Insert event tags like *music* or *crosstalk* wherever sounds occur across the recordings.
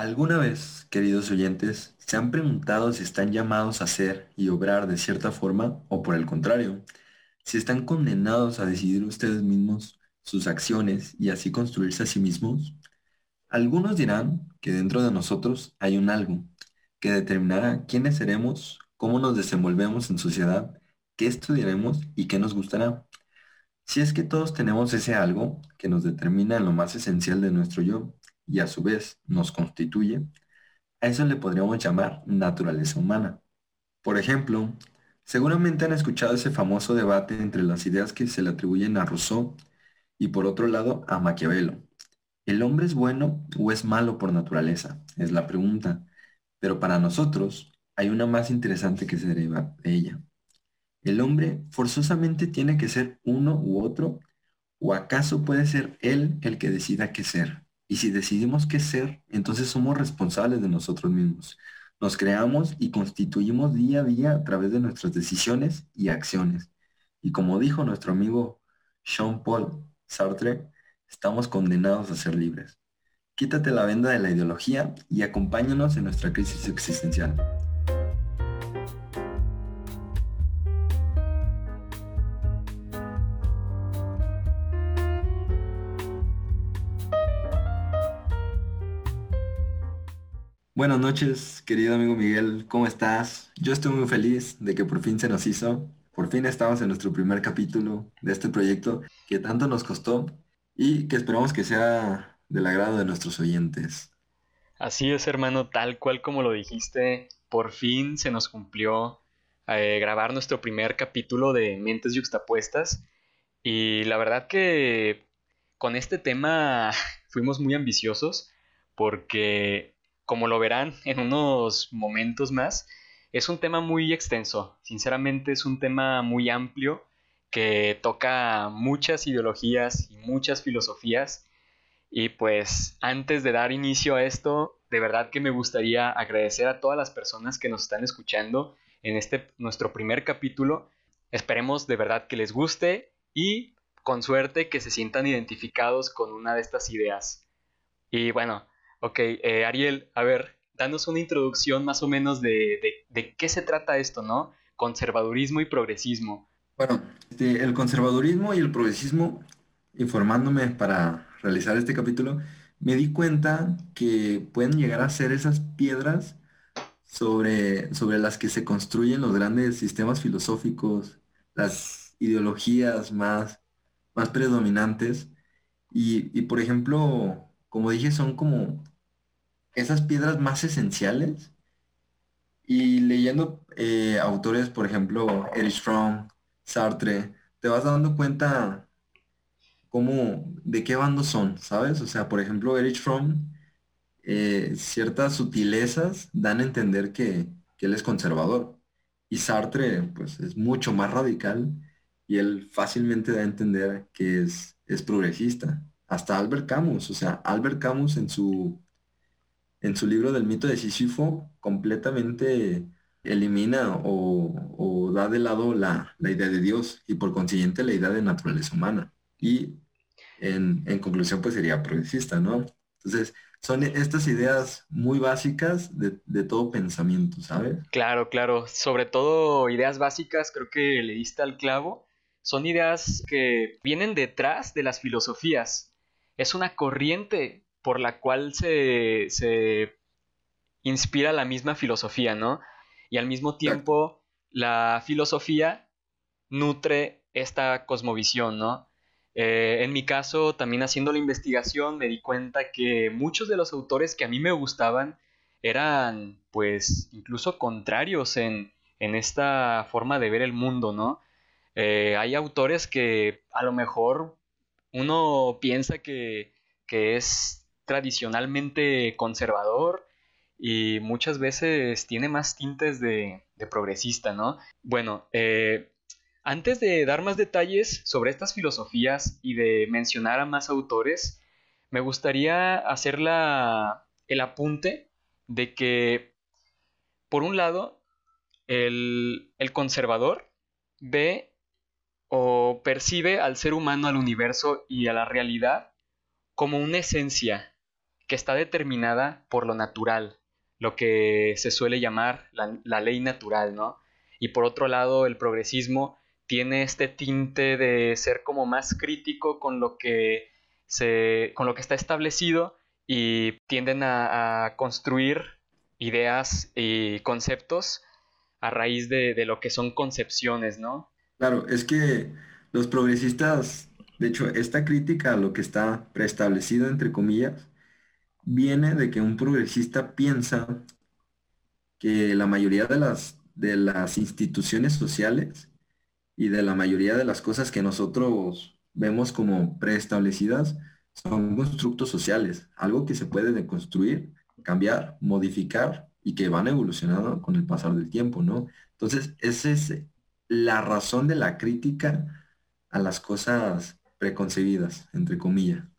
¿Alguna vez, queridos oyentes, se han preguntado si están llamados a ser y obrar de cierta forma o por el contrario, si están condenados a decidir ustedes mismos sus acciones y así construirse a sí mismos? Algunos dirán que dentro de nosotros hay un algo que determinará quiénes seremos, cómo nos desenvolvemos en sociedad, qué estudiaremos y qué nos gustará. Si es que todos tenemos ese algo que nos determina en lo más esencial de nuestro yo y a su vez nos constituye, a eso le podríamos llamar naturaleza humana. Por ejemplo, seguramente han escuchado ese famoso debate entre las ideas que se le atribuyen a Rousseau y por otro lado a Maquiavelo. ¿El hombre es bueno o es malo por naturaleza? Es la pregunta. Pero para nosotros hay una más interesante que se deriva de ella. ¿El hombre forzosamente tiene que ser uno u otro? ¿O acaso puede ser él el que decida qué ser? Y si decidimos qué ser, entonces somos responsables de nosotros mismos. Nos creamos y constituimos día a día a través de nuestras decisiones y acciones. Y como dijo nuestro amigo Jean-Paul Sartre, estamos condenados a ser libres. Quítate la venda de la ideología y acompáñanos en nuestra crisis existencial. Buenas noches, querido amigo Miguel, ¿cómo estás? Yo estoy muy feliz de que por fin se nos hizo, por fin estamos en nuestro primer capítulo de este proyecto que tanto nos costó y que esperamos que sea del agrado de nuestros oyentes. Así es, hermano, tal cual como lo dijiste, por fin se nos cumplió eh, grabar nuestro primer capítulo de Mentes Yuxtapuestas y la verdad que con este tema *laughs* fuimos muy ambiciosos porque como lo verán en unos momentos más, es un tema muy extenso. Sinceramente es un tema muy amplio que toca muchas ideologías y muchas filosofías. Y pues antes de dar inicio a esto, de verdad que me gustaría agradecer a todas las personas que nos están escuchando en este nuestro primer capítulo. Esperemos de verdad que les guste y con suerte que se sientan identificados con una de estas ideas. Y bueno, Ok, eh, Ariel, a ver, danos una introducción más o menos de, qué se trata esto, ¿no? Conservadurismo y progresismo. Bueno, este, el conservadurismo y el progresismo, informándome para realizar este capítulo, me di cuenta que pueden llegar a ser esas piedras sobre, sobre las que se construyen los grandes sistemas filosóficos, las ideologías más, más predominantes. Y, y por ejemplo, como dije, son como esas piedras más esenciales. Y leyendo eh, autores, por ejemplo, Erich Fromm, Sartre, te vas dando cuenta cómo, de qué bando son, ¿sabes? O sea, por ejemplo, Erich Fromm, eh, ciertas sutilezas dan a entender que, que él es conservador. Y Sartre, pues, es mucho más radical y él fácilmente da a entender que es, es progresista. Hasta Albert Camus, o sea, Albert Camus en su en su libro del mito de Sísifo completamente elimina o, da de lado la, idea de Dios y por consiguiente la idea de naturaleza humana. Y en, conclusión pues sería progresista, ¿no? Entonces son estas ideas muy básicas de, de, todo pensamiento, ¿sabes? Claro, claro. Sobre todo ideas básicas, creo que le diste al clavo. Son ideas que vienen detrás de las filosofías. Es una corriente por la cual se, inspira la misma filosofía, ¿no? Y al mismo tiempo la filosofía nutre esta cosmovisión, ¿no? Eh, en mi caso, también haciendo la investigación, me di cuenta que muchos de los autores que a mí me gustaban eran, pues, incluso contrarios en, esta forma de ver el mundo, ¿no? Eh, hay autores que a lo mejor uno piensa que, que es tradicionalmente conservador y muchas veces tiene más tintes de, progresista, ¿no? Bueno, eh, antes de dar más detalles sobre estas filosofías y de mencionar a más autores, me gustaría hacer el apunte de que, por un lado, el conservador ve o percibe al ser humano, al universo y a la realidad como una esencia que está determinada por lo natural, lo que se suele llamar la, ley natural, ¿no? Y por otro lado, el progresismo tiene este tinte de ser como más crítico con lo que, se, con lo que está establecido y tienden a, construir ideas y conceptos a raíz de, de, lo que son concepciones, ¿no? Claro, es que los progresistas, de hecho, esta crítica a lo que está preestablecido, entre comillas, viene de que un progresista piensa que la mayoría de las, de las instituciones sociales y de la mayoría de las cosas que nosotros vemos como preestablecidas son constructos sociales, algo que se puede deconstruir, cambiar, modificar y que van evolucionando con el pasar del tiempo, ¿no? Entonces, esa es la razón de la crítica a las cosas preconcebidas, entre comillas.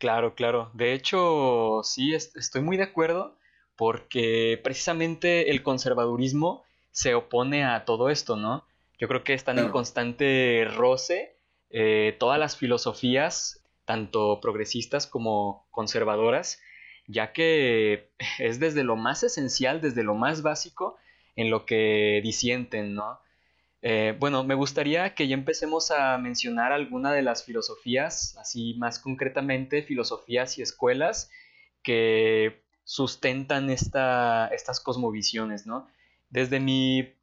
Claro, claro. De hecho, sí, estoy muy de acuerdo porque precisamente el conservadurismo se opone a todo esto, ¿no? Yo creo que están en constante roce eh, todas las filosofías, tanto progresistas como conservadoras, ya que es desde lo más esencial, desde lo más básico, en lo que disienten, ¿no? Eh, bueno, me gustaría que ya empecemos a mencionar alguna de las filosofías, así más concretamente, filosofías y escuelas que sustentan estas cosmovisiones, ¿no? Desde mi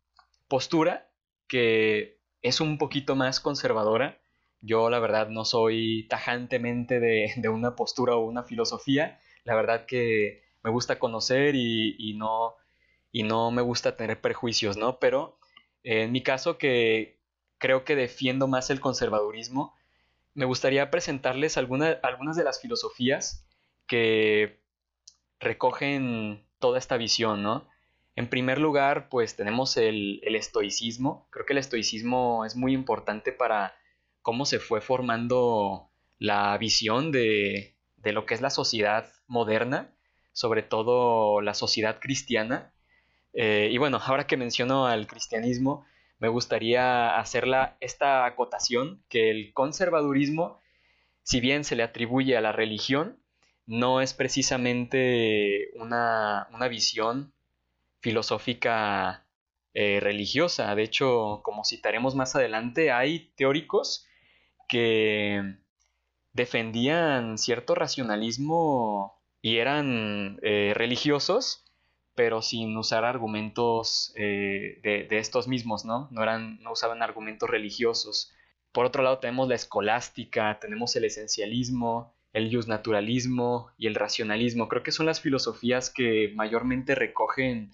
postura, que es un poquito más conservadora, yo la verdad no soy tajantemente de, una postura o una filosofía, la verdad que me gusta conocer y, no, y no me gusta tener prejuicios, ¿no? Pero en mi caso, que creo que defiendo más el conservadurismo, me gustaría presentarles algunas de las filosofías que recogen toda esta visión, ¿no? En primer lugar, pues tenemos el, estoicismo. Creo que el estoicismo es muy importante para cómo se fue formando la visión de, lo que es la sociedad moderna, sobre todo la sociedad cristiana, eh, y bueno, ahora que menciono al cristianismo, me gustaría hacer esta acotación, que el conservadurismo, si bien se le atribuye a la religión, no es precisamente una, visión filosófica eh, religiosa. De hecho, como citaremos más adelante, hay teóricos que defendían cierto racionalismo y eran eh, religiosos, pero sin usar argumentos eh, de, estos mismos, ¿no? No, eran, no usaban argumentos religiosos. Por otro lado tenemos la escolástica, tenemos el esencialismo, el naturalismo y el racionalismo. Creo que son las filosofías que mayormente recogen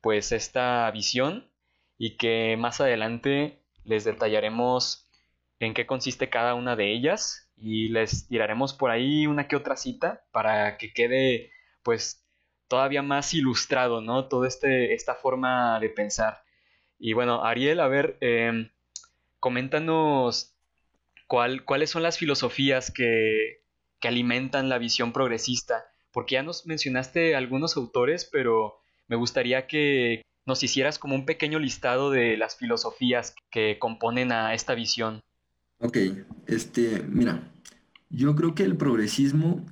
pues esta visión y que más adelante les detallaremos en qué consiste cada una de ellas y les tiraremos por ahí una que otra cita para que quede pues todavía más ilustrado, ¿no? Toda este, esta forma de pensar. Y bueno, Ariel, a ver, em, coméntanos cuáles son las filosofías que, que alimentan la visión progresista, porque ya nos mencionaste algunos autores, pero me gustaría que nos hicieras como un pequeño listado de las filosofías que componen a esta visión. Ok, este, mira, yo creo que el progresismo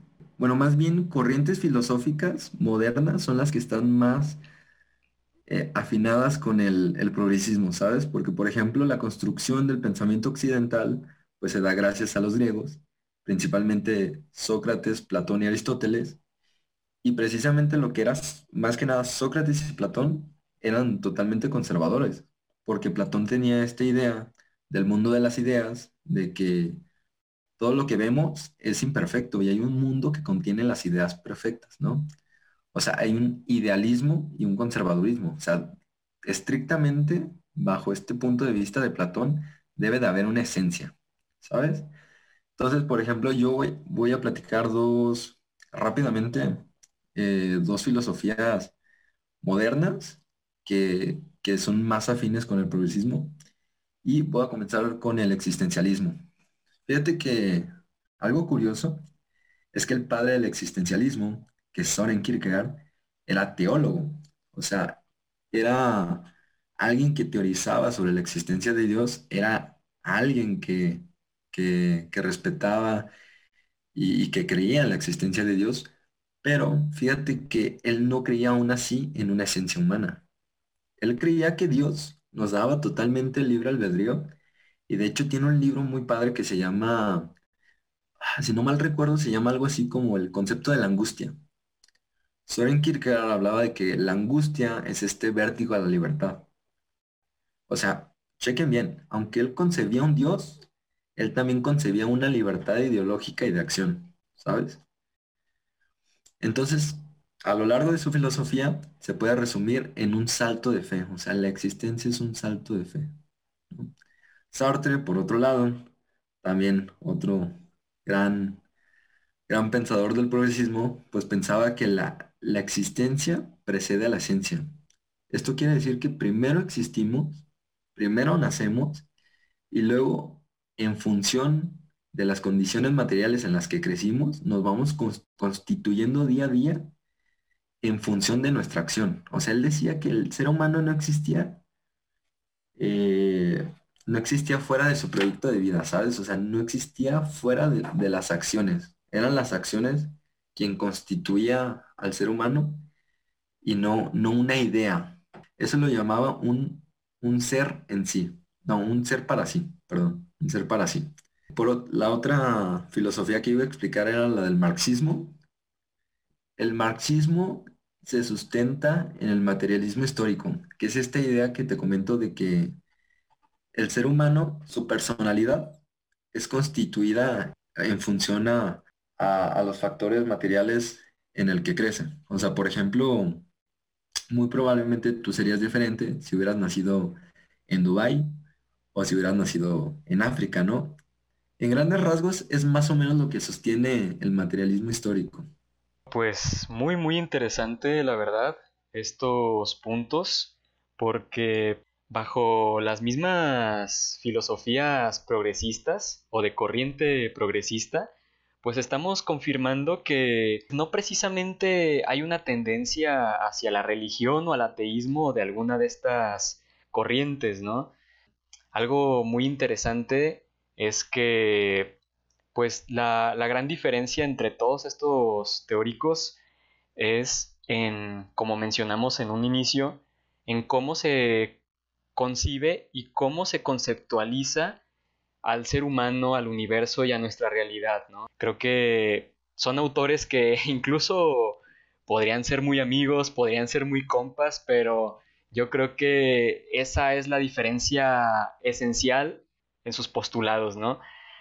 bueno, más bien corrientes filosóficas modernas son las que están más eh, afinadas con el, progresismo, ¿sabes? Porque, por ejemplo, la construcción del pensamiento occidental, pues se da gracias a los griegos, principalmente Sócrates, Platón y Aristóteles, y precisamente lo que era, más que nada, Sócrates y Platón eran totalmente conservadores, porque Platón tenía esta idea del mundo de las ideas, de que todo lo que vemos es imperfecto y hay un mundo que contiene las ideas perfectas, ¿no? O sea, hay un idealismo y un conservadurismo. O sea, estrictamente bajo este punto de vista de Platón debe de haber una esencia, ¿sabes? Entonces, por ejemplo, yo voy, a platicar dos, rápidamente, eh, dos filosofías modernas que, que son más afines con el progresismo y voy a comenzar con el existencialismo. Fíjate que algo curioso es que el padre del existencialismo, que es Soren Kierkegaard, era teólogo. O sea, era alguien que teorizaba sobre la existencia de Dios, era alguien que, que, respetaba y, que creía en la existencia de Dios, Pero fíjate que él no creía aún así en una esencia humana. Él creía que Dios nos daba totalmente libre albedrío y de hecho tiene un libro muy padre que se llama, ah, si no mal recuerdo, se llama algo así como el concepto de la angustia. Soren Kierkegaard hablaba de que la angustia es este vértigo a la libertad. O sea, chequen bien, aunque él concebía un Dios, él también concebía una libertad ideológica y de acción, ¿sabes? Entonces, a lo largo de su filosofía se puede resumir en un salto de fe, o sea, la existencia es un salto de fe. Sartre, por otro lado, también otro gran, gran pensador del progresismo, pues pensaba que la, la existencia precede a la ciencia. Esto quiere decir que primero existimos, primero nacemos y luego en función de las condiciones materiales en las que crecimos, nos vamos constituyendo día a día en función de nuestra acción. O sea, él decía que el ser humano no existía, eh, no existía fuera de su proyecto de vida, ¿sabes? O sea, no existía fuera de, las acciones. Eran las acciones quien constituía al ser humano y no, no una idea. Eso lo llamaba un, un ser en sí, no, un ser para sí, perdón, un ser para sí. Por la otra filosofía que iba a explicar era la del marxismo. El marxismo se sustenta en el materialismo histórico, que es esta idea que te comento de que el ser humano, su personalidad, es constituida en función a, los factores materiales en el que crece. O sea, por ejemplo, muy probablemente tú serías diferente si hubieras nacido en Dubái o si hubieras nacido en África, ¿no? En grandes rasgos es más o menos lo que sostiene el materialismo histórico. Pues muy muy interesante la verdad estos puntos porque bajo las mismas filosofías progresistas o de corriente progresista pues estamos confirmando que no precisamente hay una tendencia hacia la religión o al ateísmo de alguna de estas corrientes, ¿no? Algo muy interesante es que pues la, gran diferencia entre todos estos teóricos es en, como mencionamos en un inicio, en cómo se concibe y cómo se conceptualiza al ser humano, al universo y a nuestra realidad, ¿no? Creo que son autores que *laughs* incluso podrían ser muy amigos, podrían ser muy compas, pero yo creo que esa es la diferencia esencial en sus postulados, ¿no?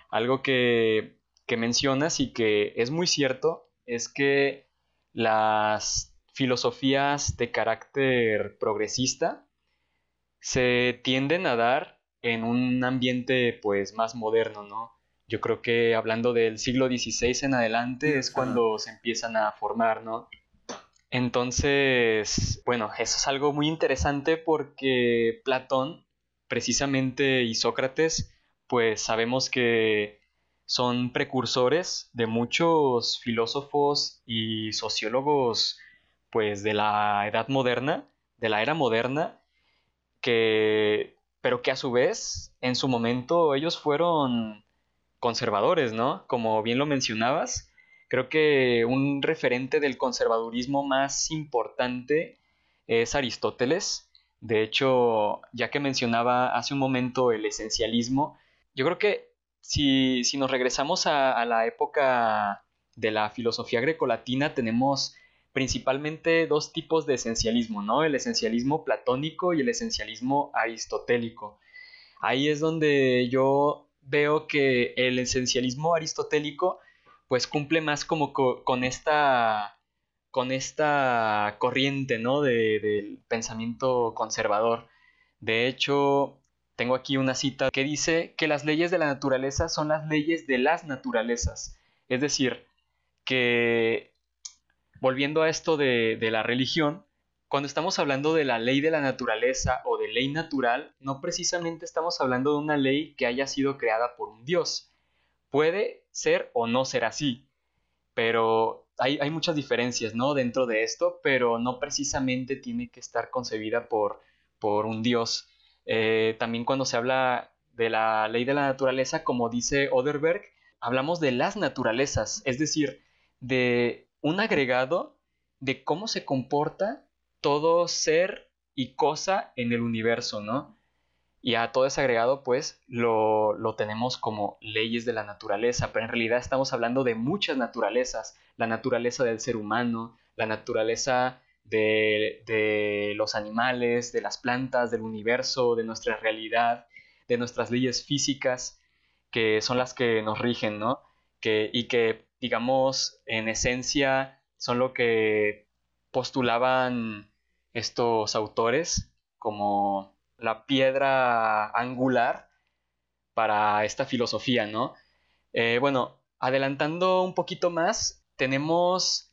Algo que, mencionas y que es muy cierto es que las filosofías de carácter progresista se tienden a dar en un ambiente pues más moderno, ¿no? Yo creo que hablando del siglo XVI en adelante es cuando se empiezan a formar, ¿no? Entonces, bueno, eso es algo muy interesante porque Platón precisamente y Sócrates, pues sabemos que son precursores de muchos filósofos y sociólogos, pues de la edad moderna, de la era moderna, que, pero que a su vez, en su momento, ellos fueron conservadores, ¿no? Como bien lo mencionabas, creo que un referente del conservadurismo más importante es Aristóteles, de hecho, ya que mencionaba hace un momento el esencialismo, yo creo que si, nos regresamos a, la época de la filosofía grecolatina, tenemos principalmente dos tipos de esencialismo, ¿no? El esencialismo platónico y el esencialismo aristotélico. Ahí es donde yo veo que el esencialismo aristotélico pues cumple más como con esta con esta corriente, ¿no? De, del pensamiento conservador. De hecho, tengo aquí una cita que dice que las leyes de la naturaleza son las leyes de las naturalezas. Es decir, que volviendo a esto de, la religión, cuando estamos hablando de la ley de la naturaleza o de ley natural, no precisamente estamos hablando de una ley que haya sido creada por un dios. Puede ser o no ser así, pero hay, muchas diferencias, ¿no? Dentro de esto, pero no precisamente tiene que estar concebida por, por un dios. Eh, también cuando se habla de la ley de la naturaleza, como dice Oderberg, hablamos de las naturalezas, es decir, de un agregado de cómo se comporta todo ser y cosa en el universo, ¿no? Y a todo ese agregado, pues, lo, tenemos como leyes de la naturaleza, pero en realidad estamos hablando de muchas naturalezas, la naturaleza del ser humano, la naturaleza de, de, los animales, de las plantas, del universo, de nuestra realidad, de nuestras leyes físicas, que son las que nos rigen, ¿no? Que, y que, digamos, en esencia son lo que postulaban estos autores como la piedra angular para esta filosofía, ¿no? Eh, bueno, adelantando un poquito más, tenemos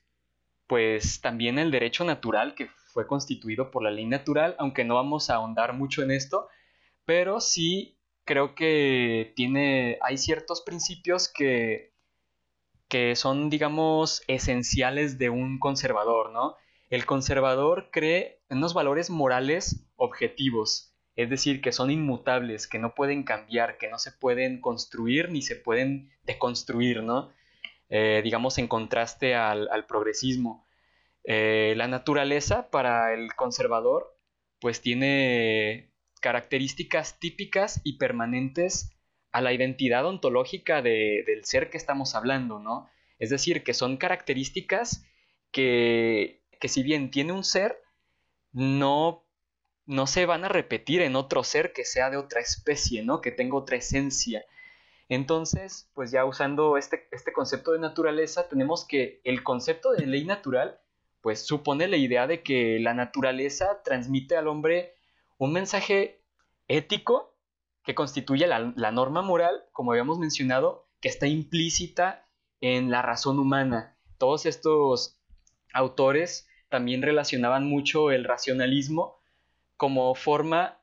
pues también el derecho natural que fue constituido por la ley natural, aunque no vamos a ahondar mucho en esto, pero sí creo que tiene, hay ciertos principios que, que son, digamos, esenciales de un conservador, ¿no? El conservador cree en unos valores morales objetivos, es decir, que son inmutables, que no pueden cambiar, que no se pueden construir ni se pueden deconstruir, ¿no? Eh, digamos en contraste al, progresismo. Eh, la naturaleza para el conservador pues tiene características típicas y permanentes a la identidad ontológica del ser que estamos hablando, ¿no? Es decir, que son características que que si bien tiene un ser, no, no se van a repetir en otro ser que sea de otra especie, ¿no? Que tenga otra esencia. Entonces, pues ya usando este, este concepto de naturaleza, tenemos que el concepto de ley natural, pues supone la idea de que la naturaleza transmite al hombre un mensaje ético que constituye la, la norma moral, como habíamos mencionado, que está implícita en la razón humana. Todos estos autores también relacionaban mucho el racionalismo como forma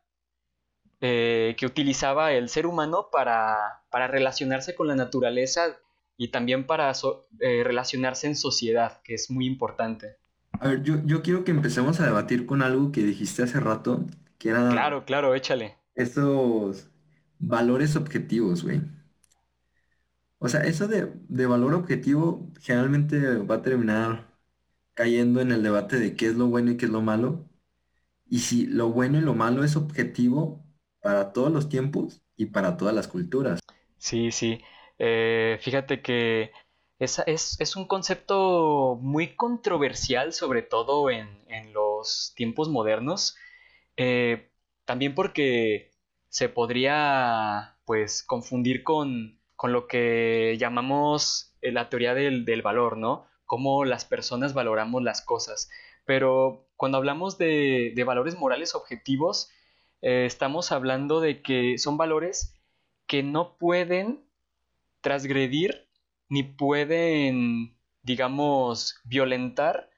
eh, que utilizaba el ser humano para, relacionarse con la naturaleza y también para eh, relacionarse en sociedad, que es muy importante. A ver, yo, yo, quiero que empecemos a debatir con algo que dijiste hace rato, que era... Claro, claro, échale. Estos valores objetivos, güey. O sea, eso de, de valor objetivo generalmente va a terminar cayendo en el debate de qué es lo bueno y qué es lo malo, y si lo bueno y lo malo es objetivo para todos los tiempos y para todas las culturas. Sí, sí. Eh, fíjate que es, es, un concepto muy controversial, sobre todo en, los tiempos modernos. Eh, también porque se podría pues confundir con, lo que llamamos eh, la teoría del, del valor, ¿no? cómo las personas valoramos las cosas. Pero cuando hablamos de, valores morales objetivos, eh, estamos hablando de que son valores que no pueden transgredir ni pueden, digamos, violentar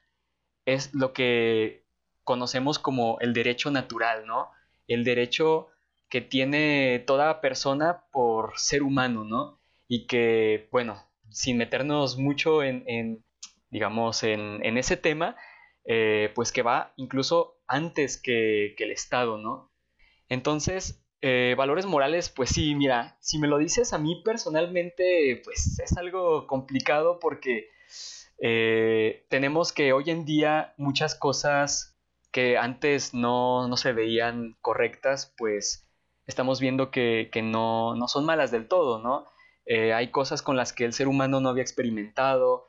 es lo que conocemos como el derecho natural, ¿no? El derecho que tiene toda persona por ser humano, ¿no? Y que, bueno, sin meternos mucho en, digamos, en, ese tema, eh, pues que va incluso antes que, el Estado, ¿no? Entonces, eh, valores morales, pues sí, mira, si me lo dices a mí personalmente, pues es algo complicado porque eh, tenemos que hoy en día muchas cosas que antes no, se veían correctas, pues estamos viendo que, no, no, son malas del todo, ¿no? hay cosas con las que el ser humano no había experimentado,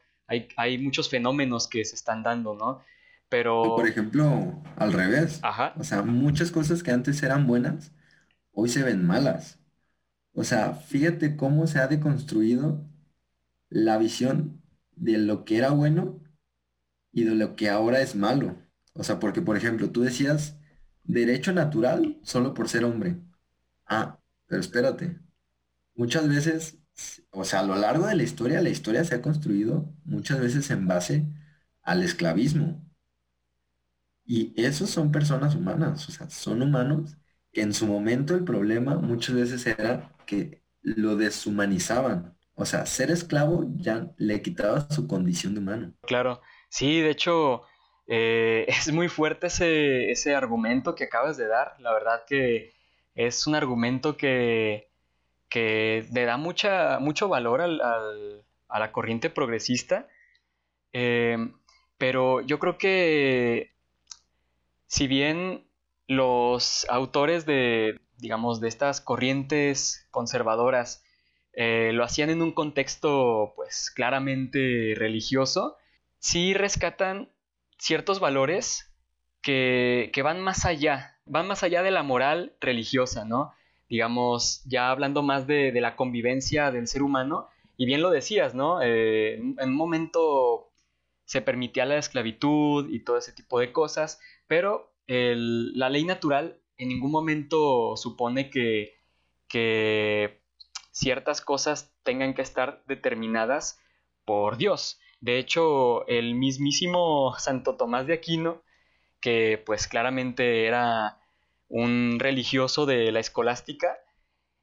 hay, muchos fenómenos que se están dando, ¿no? Pero... por ejemplo, al revés. Ajá. O sea, muchas cosas que antes eran buenas, hoy se ven malas. O sea, fíjate cómo se ha deconstruido la visión de lo que era bueno y de lo que ahora es malo. O sea, porque, por ejemplo, tú decías derecho natural solo por ser hombre. Ah, pero espérate. Muchas veces o sea, a lo largo de la historia, la historia se ha construido muchas veces en base al esclavismo. Y esos son personas humanas, o sea, son humanos que en su momento el problema muchas veces era que lo deshumanizaban. O sea, ser esclavo ya le quitaba su condición de humano. Claro, sí, de hecho, eh, *laughs* es muy fuerte ese, ese argumento que acabas de dar. La verdad que es un argumento que que le da mucha, mucho valor al, a la corriente progresista, Em, pero yo creo que si bien los autores de, digamos, de estas corrientes conservadoras eh, lo hacían en un contexto, pues, claramente religioso, sí rescatan ciertos valores que, van más allá, van más allá de la moral religiosa, ¿no? Digamos, ya hablando más de, la convivencia del ser humano, y bien lo decías, ¿no? Eh, en un momento se permitía la esclavitud y todo ese tipo de cosas, pero la ley natural en ningún momento supone que, que ciertas cosas tengan que estar determinadas por Dios. De hecho, el mismísimo Santo Tomás de Aquino, que pues claramente era un religioso de la escolástica,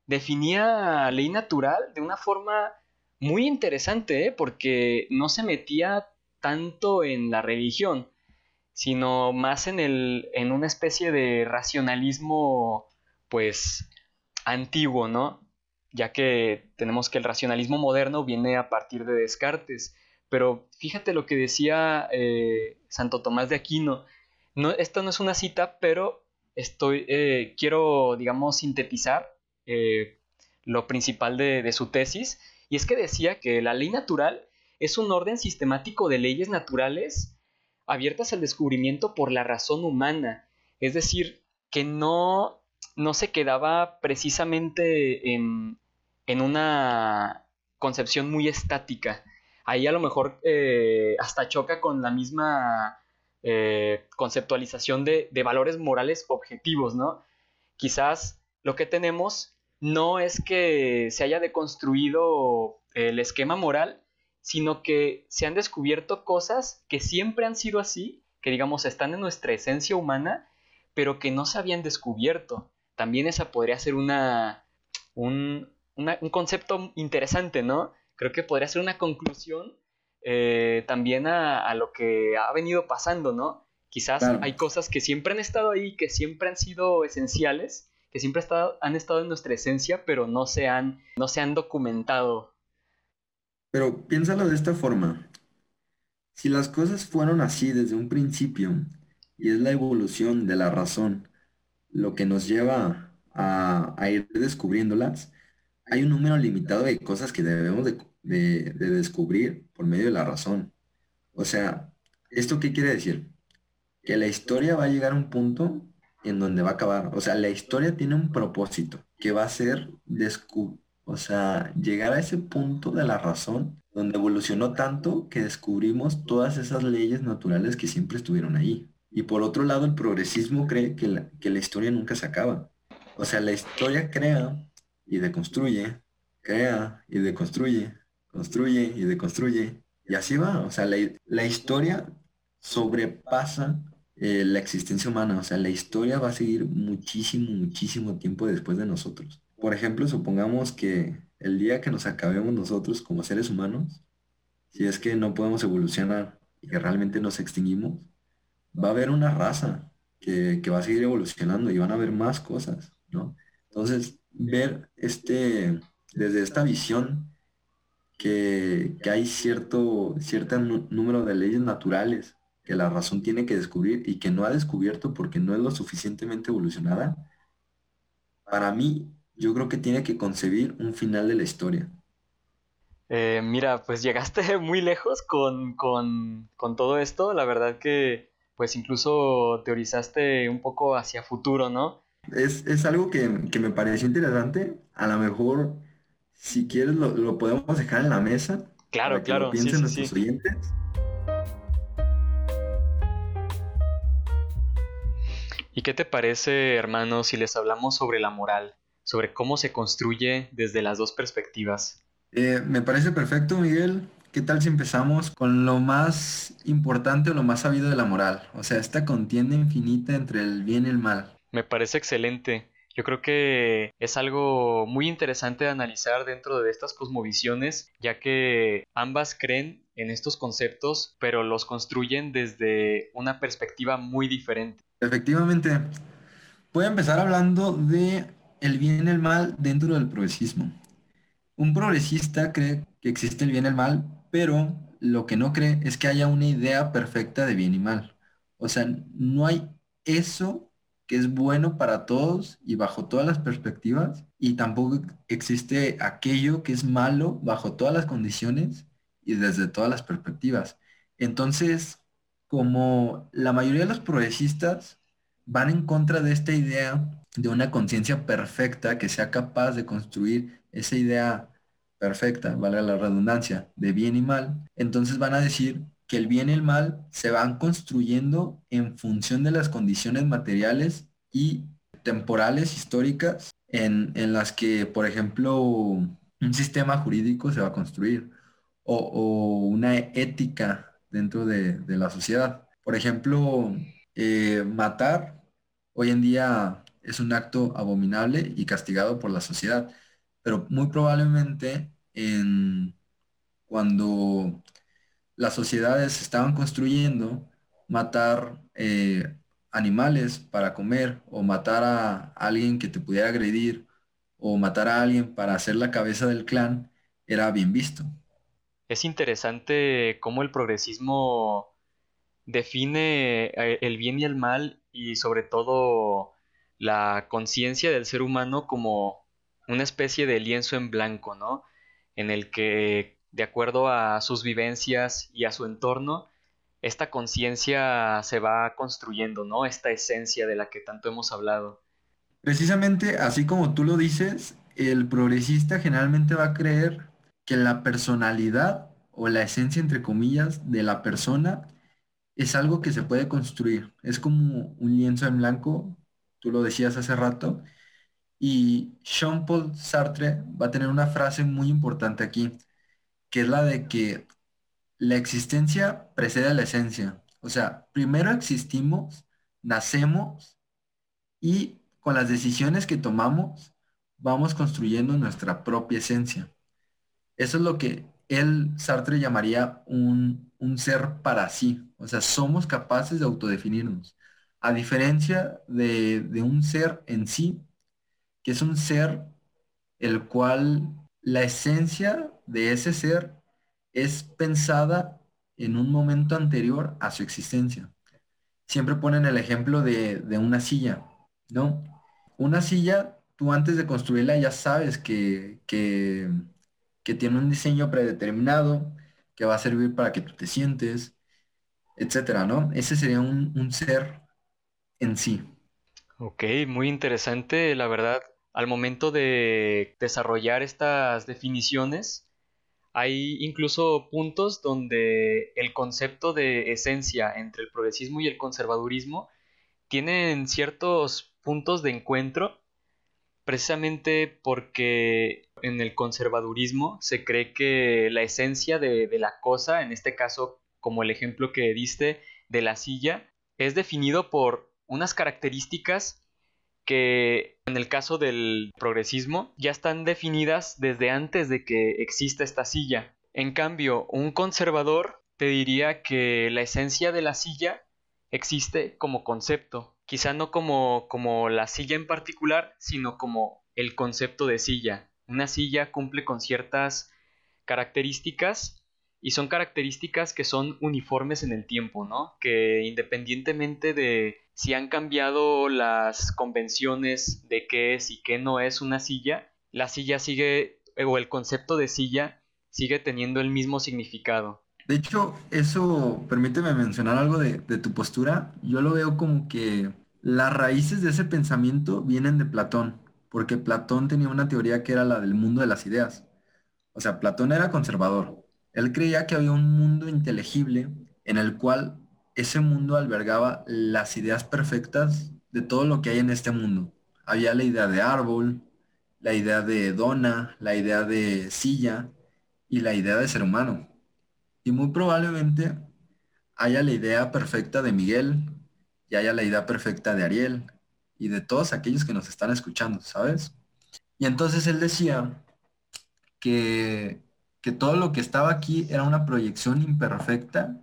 definía ley natural de una forma muy interesante, ¿eh? porque no se metía tanto en la religión, sino más en, el, en una especie de racionalismo, pues, antiguo, ¿no? Ya que tenemos que el racionalismo moderno viene a partir de Descartes. Pero fíjate lo que decía eh, Santo Tomás de Aquino. No, esta no es una cita, pero estoy, eh, quiero, digamos, sintetizar eh, lo principal de, su tesis. Y es que decía que la ley natural es un orden sistemático de leyes naturales abiertas al descubrimiento por la razón humana. Es decir, que no, no se quedaba precisamente en, en una concepción muy estática, ahí a lo mejor eh, hasta choca con la misma eh, conceptualización de, valores morales objetivos, ¿no? Quizás lo que tenemos no es que se haya deconstruido el esquema moral, sino que se han descubierto cosas que siempre han sido así, que digamos están en nuestra esencia humana, pero que no se habían descubierto. También esa podría ser una, un, un concepto interesante, ¿no? creo que podría ser una conclusión eh, también a, lo que ha venido pasando, ¿no? Quizás hay cosas que siempre han estado ahí, que siempre han sido esenciales, que siempre han estado en nuestra esencia, pero no se han, no se han documentado. Pero piénsalo de esta forma. Si las cosas fueron así desde un principio, y es la evolución de la razón lo que nos lleva a, a ir descubriéndolas, hay un número limitado de cosas que debemos de, descubrir por medio de la razón. O sea, ¿esto qué quiere decir? Que la historia va a llegar a un punto en donde va a acabar. O sea, la historia tiene un propósito que va a ser o sea, llegar a ese punto de la razón donde evolucionó tanto que descubrimos todas esas leyes naturales que siempre estuvieron ahí. Y por otro lado, el progresismo cree que la, que la historia nunca se acaba. O sea, la historia crea y deconstruye, crea y deconstruye, construye y deconstruye. Y así va, o sea, la, historia sobrepasa eh, la existencia humana, o sea, la historia va a seguir muchísimo, muchísimo tiempo después de nosotros. Por ejemplo, supongamos que el día que nos acabemos nosotros como seres humanos, si es que no podemos evolucionar y que realmente nos extinguimos, va a haber una raza que, que va a seguir evolucionando y van a haber más cosas, ¿no? Entonces, ver este, desde esta visión que, hay cierto, cierto número de leyes naturales que la razón tiene que descubrir y que no ha descubierto porque no es lo suficientemente evolucionada, para mí yo creo que tiene que concebir un final de la historia. Eh, mira, pues llegaste *laughs* muy lejos con, con, con, todo esto. La verdad que, pues incluso teorizaste un poco hacia futuro, ¿no? Es, algo que, me pareció interesante. A lo mejor, si quieres, lo, podemos dejar en la mesa. Claro, claro. piensen nuestros oyentes. ¿Y qué te parece, hermano, si les hablamos sobre la moral? Sobre cómo se construye desde las dos perspectivas. Eh, me parece perfecto, Miguel. ¿Qué tal si empezamos con lo más importante o lo más sabido de la moral? O sea, esta contienda infinita entre el bien y el mal. Me parece excelente. Yo creo que es algo muy interesante de analizar dentro de estas cosmovisiones, ya que ambas creen en estos conceptos, pero los construyen desde una perspectiva muy diferente. Efectivamente. Voy a empezar hablando de el bien y el mal dentro del progresismo. Un progresista cree que existe el bien y el mal, pero lo que no cree es que haya una idea perfecta de bien y mal. O sea, no hay eso que es bueno para todos y bajo todas las perspectivas, y tampoco existe aquello que es malo bajo todas las condiciones y desde todas las perspectivas. Entonces, como la mayoría de los progresistas van en contra de esta idea de una conciencia perfecta que sea capaz de construir esa idea perfecta, vale la redundancia, de bien y mal, entonces van a decir que el bien y el mal se van construyendo en función de las condiciones materiales y temporales, históricas, en, las que, por ejemplo, un sistema jurídico se va a construir o, una ética dentro de, la sociedad. Por ejemplo, eh, matar hoy en día es un acto abominable y castigado por la sociedad, pero muy probablemente en, cuando las sociedades estaban construyendo, matar eh, animales para comer o matar a alguien que te pudiera agredir o matar a alguien para hacer la cabeza del clan era bien visto. Es interesante cómo el progresismo define eh, el bien y el mal y sobre todo la conciencia del ser humano como una especie de lienzo en blanco, ¿no? En el que, de acuerdo a sus vivencias y a su entorno, esta conciencia se va construyendo, ¿no? Esta esencia de la que tanto hemos hablado. Precisamente así como tú lo dices, el progresista generalmente va a creer que la personalidad o la esencia, entre comillas, de la persona es algo que se puede construir. Es como un lienzo en blanco, tú lo decías hace rato, y Jean-Paul Sartre va a tener una frase muy importante aquí, que es la de que la existencia precede a la esencia. O sea, primero existimos, nacemos y con las decisiones que tomamos vamos construyendo nuestra propia esencia. Eso es lo que él, Sartre, llamaría un, un ser para sí. O sea, somos capaces de autodefinirnos. A diferencia de, de un ser en sí, que es un ser el cual la esencia de ese ser es pensada en un momento anterior a su existencia. Siempre ponen el ejemplo de, una silla, ¿no? Una silla, tú antes de construirla ya sabes que, que, tiene un diseño predeterminado, que va a servir para que tú te sientes, etcétera, ¿no? Ese sería un, un ser en sí. Ok, muy interesante, la verdad al momento de desarrollar estas definiciones, hay incluso puntos donde el concepto de esencia entre el progresismo y el conservadurismo tienen ciertos puntos de encuentro, precisamente porque en el conservadurismo se cree que la esencia de, la cosa, en este caso como el ejemplo que diste de la silla, es definido por unas características que en el caso del progresismo ya están definidas desde antes de que exista esta silla. En cambio, un conservador te diría que la esencia de la silla existe como concepto, quizá no como, como la silla en particular, sino como el concepto de silla. Una silla cumple con ciertas características y son características que son uniformes en el tiempo, ¿no? Que independientemente de si han cambiado las convenciones de qué es y qué no es una silla, la silla sigue, o el concepto de silla sigue teniendo el mismo significado. De hecho, eso, permíteme mencionar algo de, de tu postura. Yo lo veo como que las raíces de ese pensamiento vienen de Platón, porque Platón tenía una teoría que era la del mundo de las ideas. O sea, Platón era conservador, él creía que había un mundo inteligible en el cual ese mundo albergaba las ideas perfectas de todo lo que hay en este mundo. Había la idea de árbol, la idea de dona, la idea de silla y la idea de ser humano. Y muy probablemente haya la idea perfecta de Miguel y haya la idea perfecta de Ariel y de todos aquellos que nos están escuchando, ¿sabes? Y entonces él decía que que todo lo que estaba aquí era una proyección imperfecta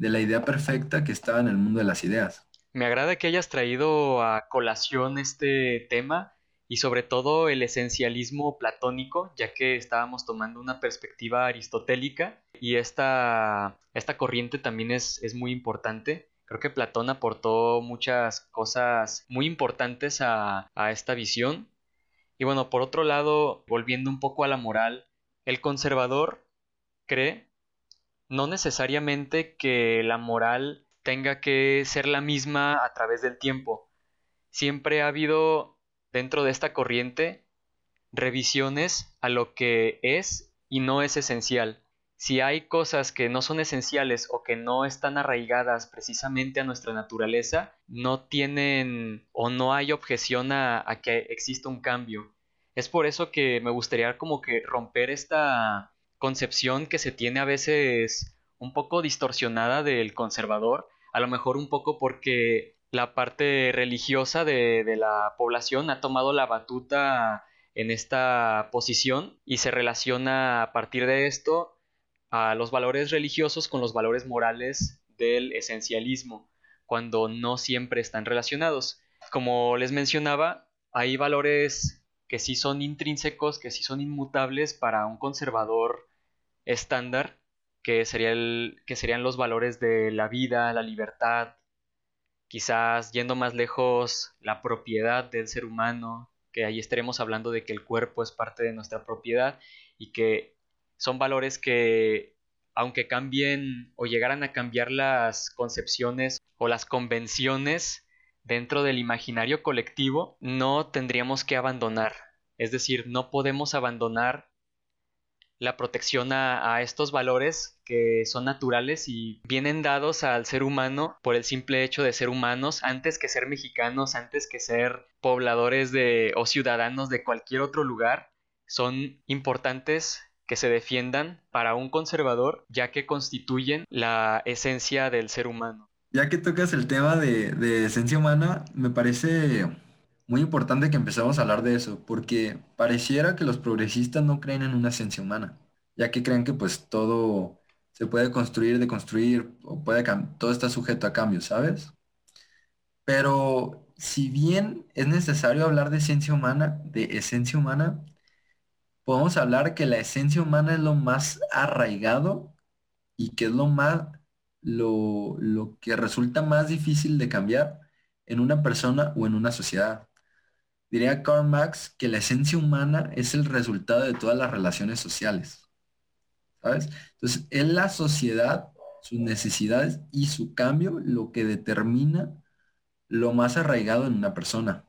de la idea perfecta que estaba en el mundo de las ideas. Me agrada que hayas traído a colación este tema y sobre todo el esencialismo platónico, ya que estábamos tomando una perspectiva aristotélica y esta, esta corriente también es, es muy importante. Creo que Platón aportó muchas cosas muy importantes a, a esta visión. Y bueno, por otro lado, volviendo un poco a la moral, el conservador cree no necesariamente que la moral tenga que ser la misma a través del tiempo. Siempre ha habido dentro de esta corriente revisiones a lo que es y no es esencial. Si hay cosas que no son esenciales o que no están arraigadas precisamente a nuestra naturaleza, no tienen o no hay objeción a, que exista un cambio. Es por eso que me gustaría como que romper esta concepción que se tiene a veces un poco distorsionada del conservador, a lo mejor un poco porque la parte religiosa de, la población ha tomado la batuta en esta posición y se relaciona a partir de esto a los valores religiosos con los valores morales del esencialismo, cuando no siempre están relacionados. Como les mencionaba, hay valores que sí son intrínsecos, que sí son inmutables para un conservador estándar, que, sería el, que serían los valores de la vida, la libertad, quizás yendo más lejos, la propiedad del ser humano, que ahí estaremos hablando de que el cuerpo es parte de nuestra propiedad y que son valores que, aunque cambien o llegaran a cambiar las concepciones o las convenciones dentro del imaginario colectivo, no tendríamos que abandonar. Es decir, no podemos abandonar la protección a, estos valores que son naturales y vienen dados al ser humano por el simple hecho de ser humanos antes que ser mexicanos, antes que ser pobladores de o ciudadanos de cualquier otro lugar, son importantes que se defiendan para un conservador ya que constituyen la esencia del ser humano. Ya que tocas el tema de, de esencia humana, me parece muy importante que empezamos a hablar de eso, porque pareciera que los progresistas no creen en una esencia humana, ya que creen que pues todo se puede construir, deconstruir, o puede todo está sujeto a cambios, ¿sabes? Pero si bien es necesario hablar de esencia humana, de esencia humana, podemos hablar que la esencia humana es lo más arraigado y que es lo más, lo, lo que resulta más difícil de cambiar en una persona o en una sociedad. Diría Karl Marx que la esencia humana es el resultado de todas las relaciones sociales. ¿Sabes? Entonces, es la sociedad, sus necesidades y su cambio lo que determina lo más arraigado en una persona.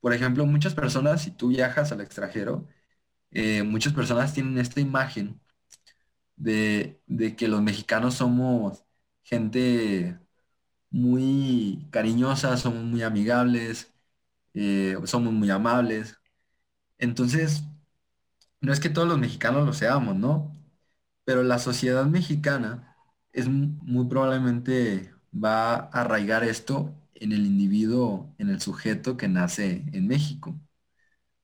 Por ejemplo, muchas personas, si tú viajas al extranjero, eh, muchas personas tienen esta imagen de, de que los mexicanos somos gente muy cariñosa, somos muy amigables, eh, somos muy amables. Entonces, no es que todos los mexicanos lo seamos, ¿no? Pero la sociedad mexicana es muy probablemente va a arraigar esto en el individuo, en el sujeto que nace en México,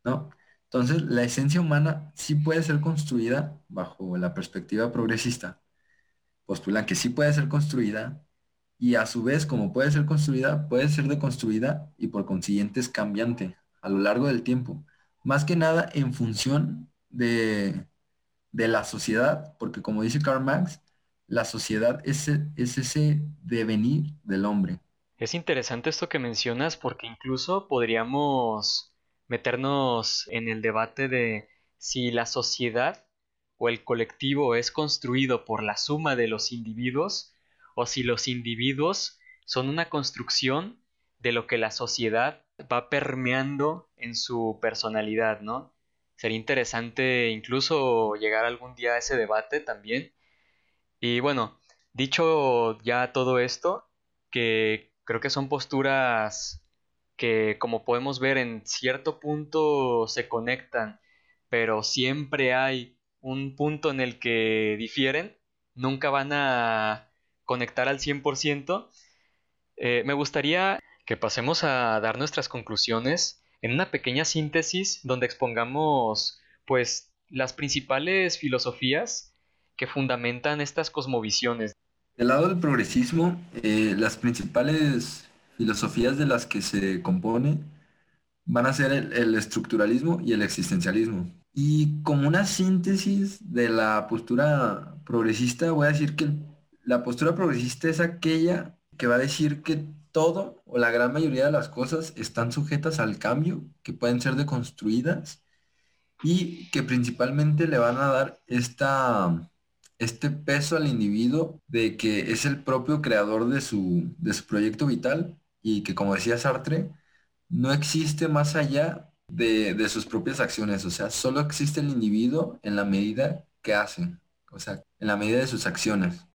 ¿no? Entonces, la esencia humana sí puede ser construida bajo la perspectiva progresista. Postulan que sí puede ser construida y a su vez, como puede ser construida, puede ser deconstruida y por consiguiente es cambiante a lo largo del tiempo. Más que nada en función de, la sociedad, porque como dice Karl Marx, la sociedad es, es ese devenir del hombre. Es interesante esto que mencionas porque incluso podríamos meternos en el debate de si la sociedad o el colectivo es construido por la suma de los individuos o si los individuos son una construcción de lo que la sociedad va permeando en su personalidad, ¿no? Sería interesante incluso llegar algún día a ese debate también. Y bueno, dicho ya todo esto, que creo que son posturas que como podemos ver en cierto punto se conectan, pero siempre hay un punto en el que difieren, nunca van a conectar al 100%, eh, me gustaría que pasemos a dar nuestras conclusiones en una pequeña síntesis donde expongamos pues las principales filosofías que fundamentan estas cosmovisiones. Del lado del progresismo, eh, las principales filosofías de las que se compone van a ser el, estructuralismo y el existencialismo. Y como una síntesis de la postura progresista, voy a decir que la postura progresista es aquella que va a decir que todo o la gran mayoría de las cosas están sujetas al cambio, que pueden ser deconstruidas y que principalmente le van a dar esta, este peso al individuo de que es el propio creador de su, de su proyecto vital y que como decía Sartre, no existe más allá de, de, sus propias acciones, o sea, solo existe el individuo en la medida que hace, o sea, en la medida de sus acciones.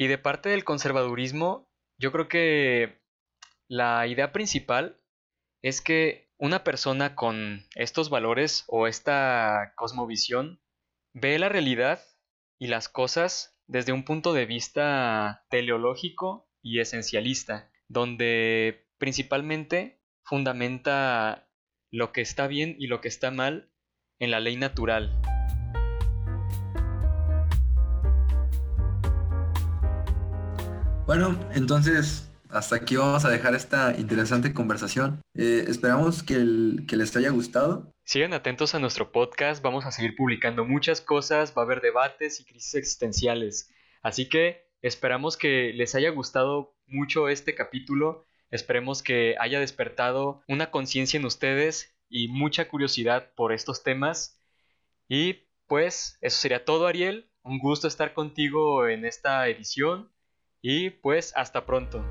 Y de parte del conservadurismo, yo creo que la idea principal es que una persona con estos valores o esta cosmovisión ve la realidad y las cosas desde un punto de vista teleológico y esencialista, donde principalmente fundamenta lo que está bien y lo que está mal en la ley natural. Bueno, entonces hasta aquí vamos a dejar esta interesante conversación. Eh, esperamos que, les haya gustado. Sigan atentos a nuestro podcast, vamos a seguir publicando muchas cosas, va a haber debates y crisis existenciales. Así que esperamos que les haya gustado mucho este capítulo, esperemos que haya despertado una conciencia en ustedes y mucha curiosidad por estos temas. Y pues eso sería todo, Ariel. Un gusto estar contigo en esta edición. Y pues hasta pronto.